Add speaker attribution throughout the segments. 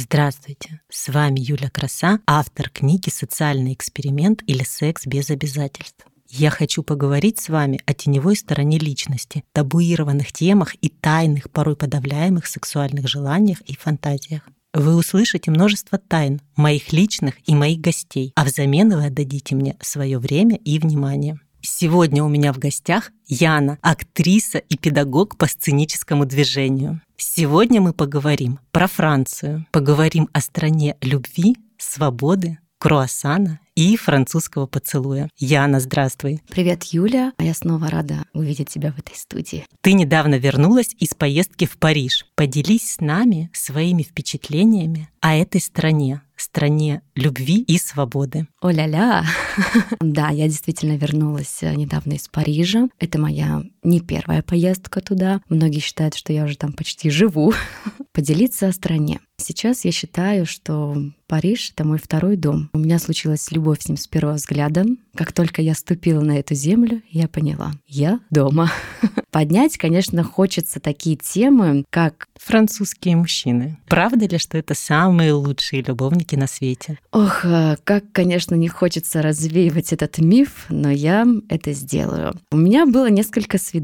Speaker 1: Здравствуйте, с вами Юля Краса, автор книги «Социальный эксперимент» или «Секс без обязательств». Я хочу поговорить с вами о теневой стороне личности, табуированных темах и тайных, порой подавляемых сексуальных желаниях и фантазиях. Вы услышите множество тайн моих личных и моих гостей, а взамен вы отдадите мне свое время и внимание. Сегодня у меня в гостях Яна, актриса и педагог по сценическому движению. Сегодня мы поговорим про Францию, поговорим о стране любви, свободы, круассана и французского поцелуя. Яна, здравствуй.
Speaker 2: Привет, Юля. Я снова рада увидеть тебя в этой студии.
Speaker 1: Ты недавно вернулась из поездки в Париж. Поделись с нами своими впечатлениями о этой стране, стране любви и свободы.
Speaker 2: О-ля-ля! да, я действительно вернулась э, недавно из Парижа. Это моя не первая поездка туда. Многие считают, что я уже там почти живу. Поделиться о стране. Сейчас я считаю, что Париж — это мой второй дом. У меня случилась любовь с ним с первого взгляда. Как только я ступила на эту землю, я поняла — я дома. Поднять, конечно, хочется такие темы, как...
Speaker 1: Французские мужчины. Правда ли, что это самые лучшие любовники на свете?
Speaker 2: Ох, э, как, конечно, не хочется развеивать этот миф, но я это сделаю. У меня было несколько свиданий,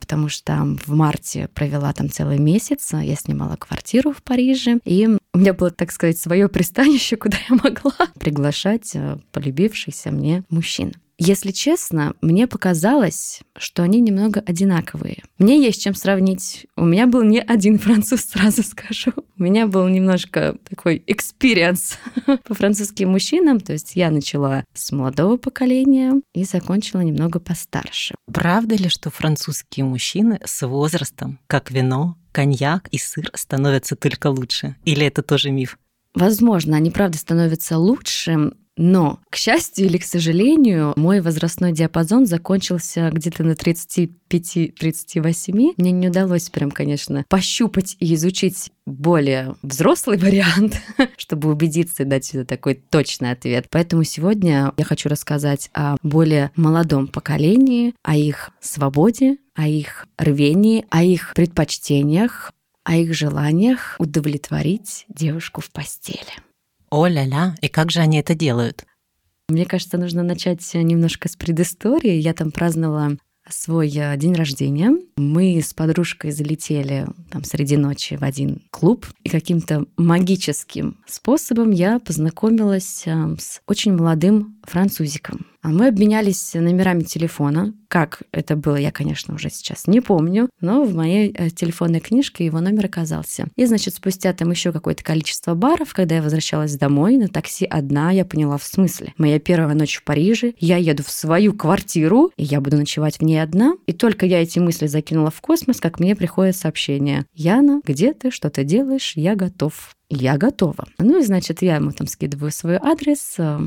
Speaker 2: потому что в марте провела там целый месяц. Я снимала квартиру в Париже, и у меня было, так сказать, свое пристанище, куда я могла приглашать э, полюбившихся мне мужчин. Если честно, мне показалось, что они немного одинаковые. Мне есть чем сравнить. У меня был не один француз, сразу скажу. У меня был немножко такой experience по французским мужчинам. То есть я начала с молодого поколения и закончила немного постарше.
Speaker 1: Правда ли, что французские мужчины с возрастом, как вино, коньяк и сыр, становятся только лучше? Или это тоже миф?
Speaker 2: Возможно, они правда становятся лучше, но, к счастью или к сожалению, мой возрастной диапазон закончился где-то на 35-38. Мне не удалось прям, конечно, пощупать и изучить более взрослый вариант, чтобы убедиться и дать такой точный ответ. Поэтому сегодня я хочу рассказать о более молодом поколении, о их свободе, о их рвении, о их предпочтениях, о их желаниях удовлетворить девушку в постели.
Speaker 1: О-ля-ля, и как же они это делают?
Speaker 2: Мне кажется, нужно начать немножко с предыстории. Я там праздновала свой э, день рождения. Мы с подружкой залетели там среди ночи в один клуб, и каким-то магическим способом я познакомилась э, с очень молодым французиком. А мы обменялись номерами телефона. Как это было, я, конечно, уже сейчас не помню, но в моей э, телефонной книжке его номер оказался. И, значит, спустя там еще какое-то количество баров, когда я возвращалась домой на такси одна, я поняла, в смысле. Моя первая ночь в Париже, я еду в свою квартиру, и я буду ночевать в ней одна. И только я эти мысли закинула в космос, как мне приходит сообщение. Яна, где ты, что ты делаешь, я готов. Я готова. Ну и, значит, я ему там скидываю свой адрес, э,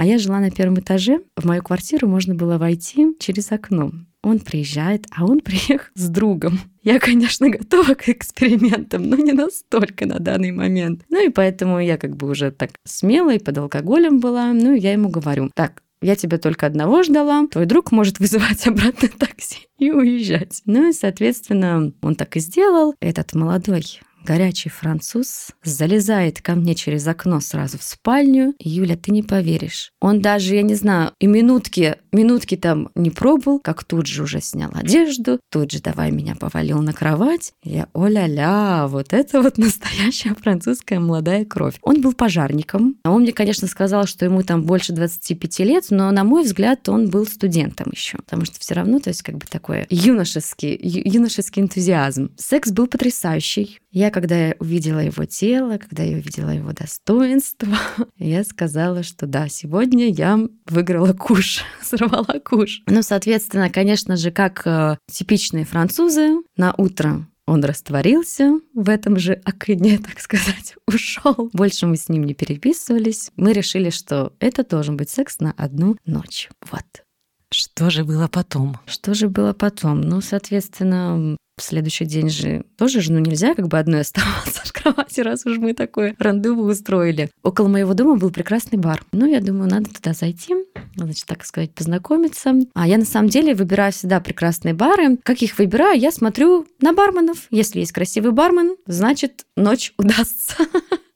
Speaker 2: а я жила на первом этаже. В мою квартиру можно было войти через окно. Он приезжает, а он приехал с другом. Я, конечно, готова к экспериментам, но не настолько на данный момент. Ну и поэтому я как бы уже так смелой, под алкоголем была. Ну и я ему говорю, так, я тебя только одного ждала, твой друг может вызывать обратно такси и уезжать. Ну и, соответственно, он так и сделал. Этот молодой горячий француз залезает ко мне через окно сразу в спальню. Юля, ты не поверишь. Он даже, я не знаю, и минутки, минутки там не пробовал, как тут же уже снял одежду, тут же давай меня повалил на кровать. Я, о-ля-ля, вот это вот настоящая французская молодая кровь. Он был пожарником. А он мне, конечно, сказал, что ему там больше 25 лет, но, на мой взгляд, он был студентом еще. Потому что все равно, то есть как бы такой юношеский, юношеский энтузиазм. Секс был потрясающий. Я, когда увидела его тело, когда я увидела его достоинство, я сказала, что да, сегодня я выиграла куш, сорвала куш. Ну, соответственно, конечно же, как э, типичные французы, на утро он растворился в этом же окне, так сказать, ушел. Больше мы с ним не переписывались. Мы решили, что это должен быть секс на одну ночь. Вот.
Speaker 1: Что же было потом?
Speaker 2: Что же было потом? Ну, соответственно, в следующий день же тоже же, ну, нельзя как бы одной оставаться в кровати, раз уж мы такое рандеву устроили. Около моего дома был прекрасный бар. Ну, я думаю, надо туда зайти, значит, так сказать, познакомиться. А я на самом деле выбираю всегда прекрасные бары. Как их выбираю? Я смотрю на барменов. Если есть красивый бармен, значит, ночь удастся.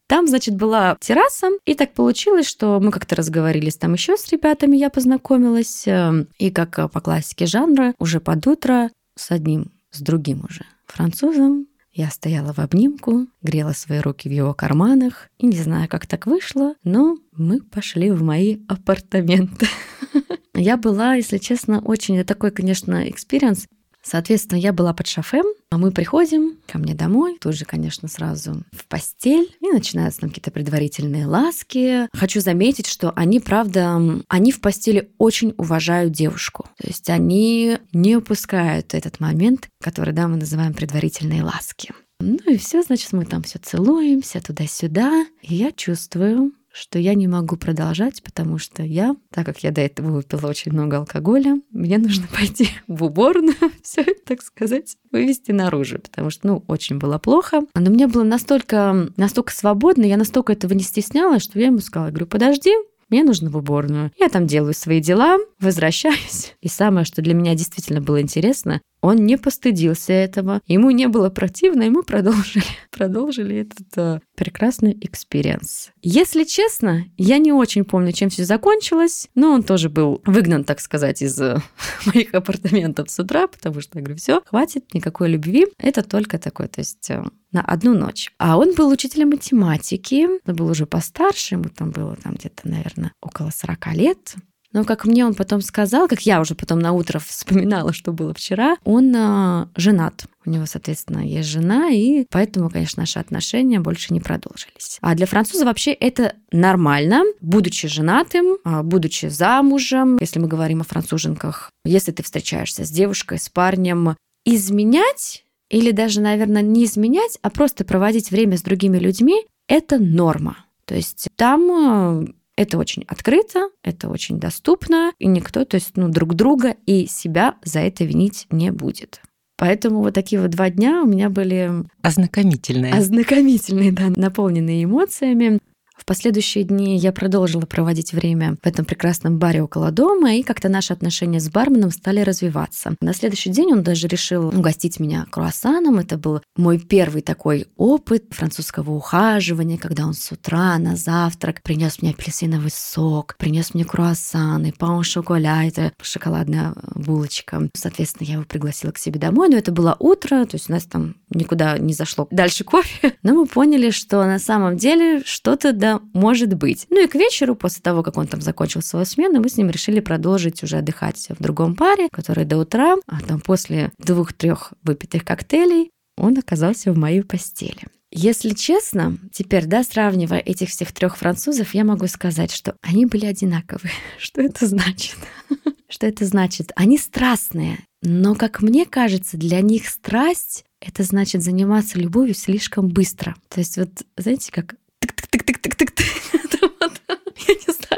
Speaker 2: Там, значит, была терраса, и так получилось, что мы как-то разговорились там еще с ребятами, я познакомилась, э, и как э, по классике жанра, уже под утро с одним, с другим уже французом я стояла в обнимку, грела свои руки в его карманах, и не знаю, как так вышло, но мы пошли в мои апартаменты. Я была, если честно, очень такой, конечно, experience. Соответственно, я была под шофе, а мы приходим ко мне домой, тут же, конечно, сразу в постель, и начинаются там какие-то предварительные ласки. Хочу заметить, что они, правда, они в постели очень уважают девушку. То есть они не упускают этот момент, который, да, мы называем предварительные ласки. Ну и все, значит, мы там все целуемся туда-сюда, и я чувствую, что я не могу продолжать, потому что я, так как я до этого выпила очень много алкоголя, мне нужно пойти в уборную, все так сказать, вывести наружу, потому что, ну, очень было плохо. Но мне было настолько, настолько свободно, я настолько этого не стеснялась, что я ему сказала, говорю, подожди, мне нужно в уборную. Я там делаю свои дела, возвращаюсь. И самое, что для меня действительно было интересно, он не постыдился этого, ему не было противно, и мы продолжили, продолжили этот э, прекрасный experience. Если честно, я не очень помню, чем все закончилось, но он тоже был выгнан, так сказать, из э, моих апартаментов с утра, потому что я говорю, все, хватит, никакой любви, это только такой, то есть э, на одну ночь. А он был учителем математики, он был уже постарше, ему там было там где-то, наверное, около 40 лет. Но как мне он потом сказал, как я уже потом на утро вспоминала, что было вчера, он а, женат. У него, соответственно, есть жена, и поэтому, конечно, наши отношения больше не продолжились. А для француза вообще это нормально, будучи женатым, а, будучи замужем, если мы говорим о француженках, если ты встречаешься с девушкой, с парнем, изменять или даже, наверное, не изменять, а просто проводить время с другими людьми, это норма. То есть там а, это очень открыто, это очень доступно, и никто, то есть, ну, друг друга и себя за это винить не будет. Поэтому вот такие вот два дня у меня были...
Speaker 1: Ознакомительные.
Speaker 2: Ознакомительные, да, наполненные эмоциями. В последующие дни я продолжила проводить время в этом прекрасном баре около дома, и как-то наши отношения с барменом стали развиваться. На следующий день он даже решил угостить меня круассаном. Это был мой первый такой опыт французского ухаживания, когда он с утра на завтрак принес мне апельсиновый сок, принес мне круассаны, паун шоколя, это шоколадная булочка. Соответственно, я его пригласила к себе домой, но это было утро, то есть у нас там никуда не зашло дальше кофе. Но мы поняли, что на самом деле что-то да может быть. Ну и к вечеру, после того, как он там закончил свою смену, мы с ним решили продолжить уже отдыхать в другом паре, который до утра, а там после двух-трех выпитых коктейлей, он оказался в моей постели. Если честно, теперь, да, сравнивая этих всех трех французов, я могу сказать, что они были одинаковые. Что это значит? Что это значит? Они страстные, но, как мне кажется, для них страсть — это значит заниматься любовью слишком быстро. То есть вот, знаете, как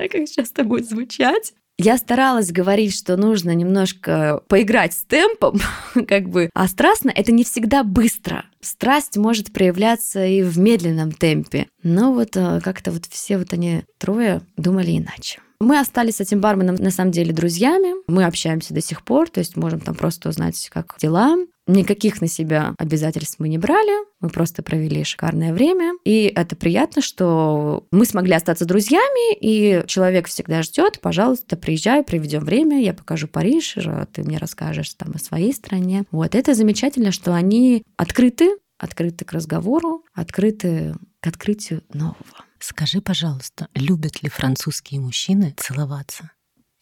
Speaker 2: знаю, как сейчас это будет звучать. Я старалась говорить, что нужно немножко поиграть с темпом, как бы, а страстно это не всегда быстро. Страсть может проявляться и в медленном темпе. Но вот э, как-то вот все вот они трое думали иначе. Мы остались с этим барменом на самом деле друзьями. Мы общаемся до сих пор, то есть можем там просто узнать, как дела. Никаких на себя обязательств мы не брали, мы просто провели шикарное время. И это приятно, что мы смогли остаться друзьями, и человек всегда ждет, пожалуйста, приезжай, проведем время, я покажу Париж, ты мне расскажешь там о своей стране. Вот это замечательно, что они открыты, открыты к разговору, открыты к открытию нового.
Speaker 1: Скажи, пожалуйста, любят ли французские мужчины целоваться?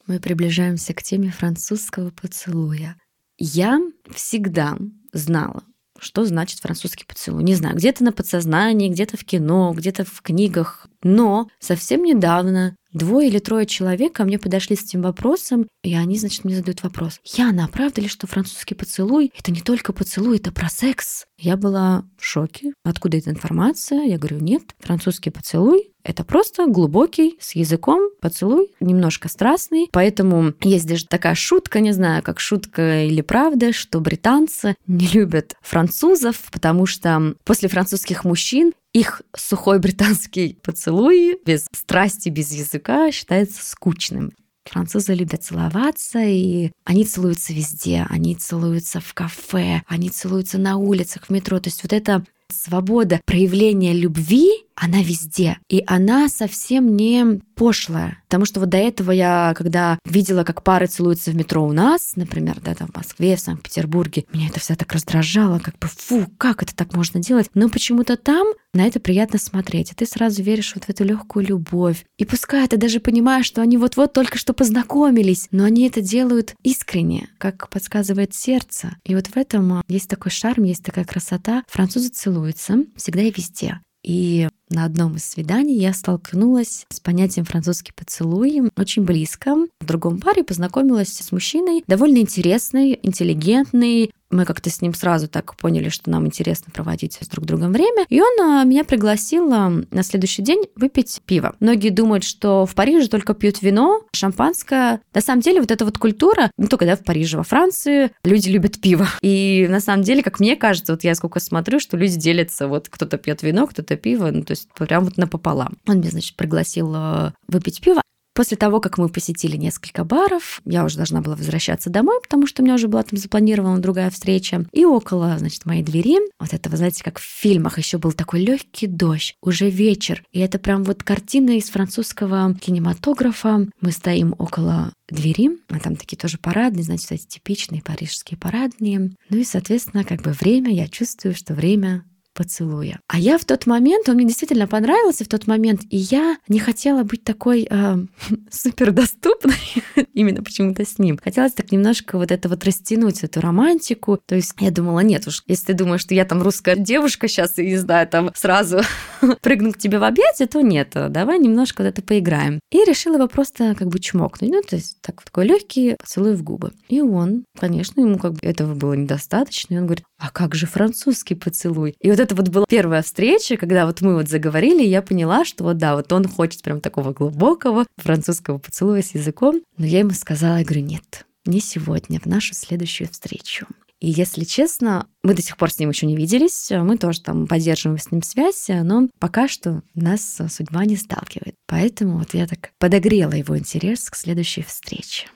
Speaker 2: Мы приближаемся к теме французского поцелуя. Я всегда знала, что значит французский поцелуй. Не знаю, где-то на подсознании, где-то в кино, где-то в книгах. Но совсем недавно двое или трое человек ко мне подошли с этим вопросом, и они, значит, мне задают вопрос. Яна, а правда ли, что французский поцелуй — это не только поцелуй, это про секс? Я была в шоке. Откуда эта информация? Я говорю, нет, французский поцелуй это просто глубокий, с языком, поцелуй, немножко страстный. Поэтому есть даже такая шутка, не знаю, как шутка или правда, что британцы не любят французов, потому что после французских мужчин их сухой британский поцелуй без страсти, без языка считается скучным. Французы любят целоваться, и они целуются везде. Они целуются в кафе, они целуются на улицах, в метро. То есть вот эта свобода проявления любви, она везде. И она совсем не пошлая. Потому что вот до этого я, когда видела, как пары целуются в метро у нас, например, да, там в Москве, в Санкт-Петербурге, меня это все так раздражало, как бы, фу, как это так можно делать? Но почему-то там на это приятно смотреть, и ты сразу веришь вот в эту легкую любовь. И пускай ты даже понимаешь, что они вот-вот только что познакомились, но они это делают искренне, как подсказывает сердце. И вот в этом а, есть такой шарм, есть такая красота. Французы целуются всегда и везде. И на одном из свиданий я столкнулась с понятием французский поцелуй очень близко. В другом паре познакомилась с мужчиной, довольно интересный, интеллигентный, мы как-то с ним сразу так поняли, что нам интересно проводить с друг другом время. И он а, меня пригласил а, на следующий день выпить пиво. Многие думают, что в Париже только пьют вино, шампанское. На самом деле вот эта вот культура, не только да, в Париже, во Франции, люди любят пиво. И на самом деле, как мне кажется, вот я сколько смотрю, что люди делятся, вот кто-то пьет вино, кто-то пиво, ну то есть прям вот напополам. Он меня, значит, пригласил а, выпить пиво, После того, как мы посетили несколько баров, я уже должна была возвращаться домой, потому что у меня уже была там запланирована другая встреча. И около, значит, моей двери, вот это, знаете, как в фильмах, еще был такой легкий дождь, уже вечер. И это прям вот картина из французского кинематографа. Мы стоим около двери, а там такие тоже парадные, значит, эти типичные парижские парадные. Ну и, соответственно, как бы время, я чувствую, что время поцелуя. А я в тот момент, он мне действительно понравился в тот момент, и я не хотела быть такой э, супердоступной именно почему-то с ним. Хотелось так немножко вот это вот растянуть, эту романтику. То есть я думала, нет уж, если ты думаешь, что я там русская девушка сейчас, и не знаю, там сразу прыгну к тебе в объятия, то нет, давай немножко вот это поиграем. И решила его просто как бы чмокнуть. Ну, то есть так, такой легкий поцелуй в губы. И он, конечно, ему как бы этого было недостаточно, и он говорит, а как же французский поцелуй? И вот это вот была первая встреча, когда вот мы вот заговорили, и я поняла, что вот да, вот он хочет прям такого глубокого французского поцелуя с языком. Но я ему сказала, я говорю, нет, не сегодня, в нашу следующую встречу. И если честно, мы до сих пор с ним еще не виделись, мы тоже там поддерживаем с ним связь, но пока что нас судьба не сталкивает. Поэтому вот я так подогрела его интерес к следующей встрече.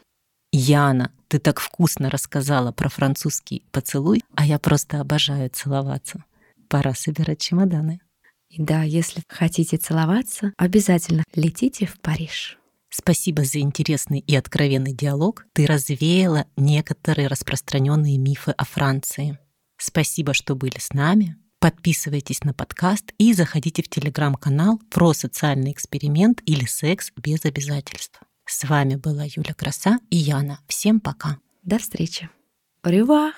Speaker 1: Яна, ты так вкусно рассказала про французский поцелуй, а я просто обожаю целоваться. Пора собирать чемоданы.
Speaker 2: И да, если хотите целоваться, обязательно летите в Париж.
Speaker 1: Спасибо за интересный и откровенный диалог. Ты развеяла некоторые распространенные мифы о Франции. Спасибо, что были с нами. Подписывайтесь на подкаст и заходите в телеграм-канал про социальный эксперимент или секс без обязательств. С вами была Юля Краса и Яна. Всем пока.
Speaker 2: До встречи. Au